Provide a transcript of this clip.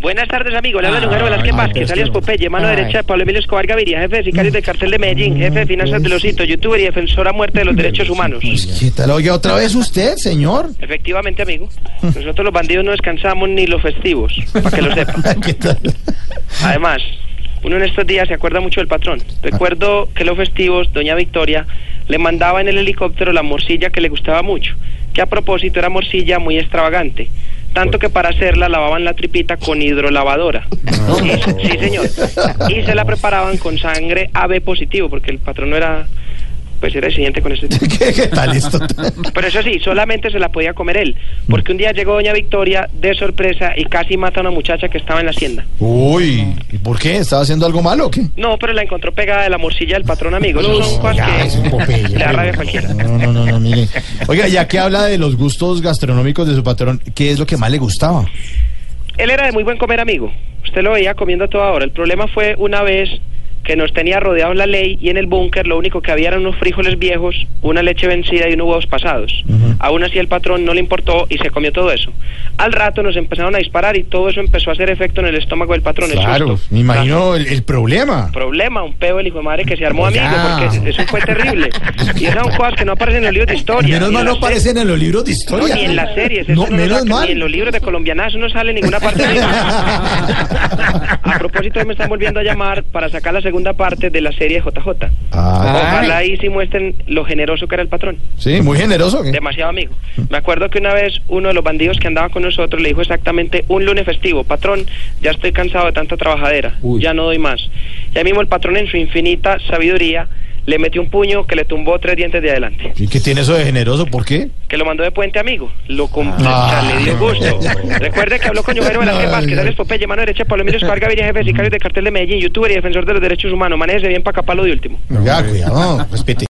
Buenas tardes, amigo. Le habla Lugaro Velázquez Vázquez, alias Popeye, mano derecha de Pablo Emilio Escobar Gaviria, jefe de sicarios del cartel de Medellín, jefe de finanzas de los hitos, youtuber y defensor a muerte de los derechos humanos. ¿Qué tal? Oye, otra vez usted, señor. Efectivamente, amigo. Nosotros los bandidos no descansamos ni los festivos, para que lo sepa. ¿Qué tal? Además, uno en estos días se acuerda mucho del patrón. Recuerdo que los festivos, doña Victoria le mandaba en el helicóptero la morcilla que le gustaba mucho, que a propósito era morcilla muy extravagante. Tanto que para hacerla lavaban la tripita con hidrolavadora. Sí, sí, señor. Y se la preparaban con sangre AB positivo, porque el patrón no era, pues era exigente con ese tipo. ¿Qué, qué tal esto? Pero eso sí, solamente se la podía comer él, porque un día llegó doña Victoria de sorpresa y casi mata a una muchacha que estaba en la hacienda. Uy, ¿y por qué? ¿Estaba haciendo algo malo o qué? No, pero la encontró pegada de la morcilla del patrón amigo. Eso son cosas es un que le da rabia cualquiera. No, no, no, no, mire. Oiga, ya que habla de los gustos gastronómicos de su patrón, ¿qué es lo que más le gustaba? Él era de muy buen comer amigo. Usted lo veía comiendo a toda hora. El problema fue una vez que nos tenía rodeado la ley y en el búnker lo único que había eran unos frijoles viejos, una leche vencida y unos huevos pasados. Aún así el patrón no le importó y se comió todo eso. Al rato nos empezaron a disparar y todo eso empezó a hacer efecto en el estómago del patrón. Claro, me imagino el, el problema. problema, un peo el hijo de madre que se armó amigo, porque eso fue terrible. Y esas son cosas que no aparecen en los libros de historia. Menos mal no aparecen en los libros de No, historia. ni en las series, No, no, menos mal. ni en los libros de colombianazo no sale en ninguna parte de A propósito, me están volviendo a llamar para sacar la segunda parte de la serie JJ. Ah, Ojalá ahí sí muestren lo generoso que era el patrón. sí, muy generoso. ¿qué? Demasiado amigo. Me acuerdo que una vez uno de los bandidos que andaba con nosotros le dijo exactamente un lunes festivo, patrón, ya estoy cansado de tanta trabajadera, ya no doy más. Y ahí mismo el patrón en su infinita sabiduría le metió un puño que le tumbó tres dientes de adelante. ¿Y qué tiene eso de generoso? ¿Por qué? Que lo mandó de puente amigo. Lo Ah. le dio gusto. Recuerde que habló con Yujero Velázquez Ay, Vázquez. Alex Popeye, mano derecha, Pablo Emilio Escobar Gaviria, jefe de sicarios de cartel de Medellín, youtuber y defensor de los derechos humanos. Manéjese bien para acá, para lo de último. Oiga, cuidado, respete.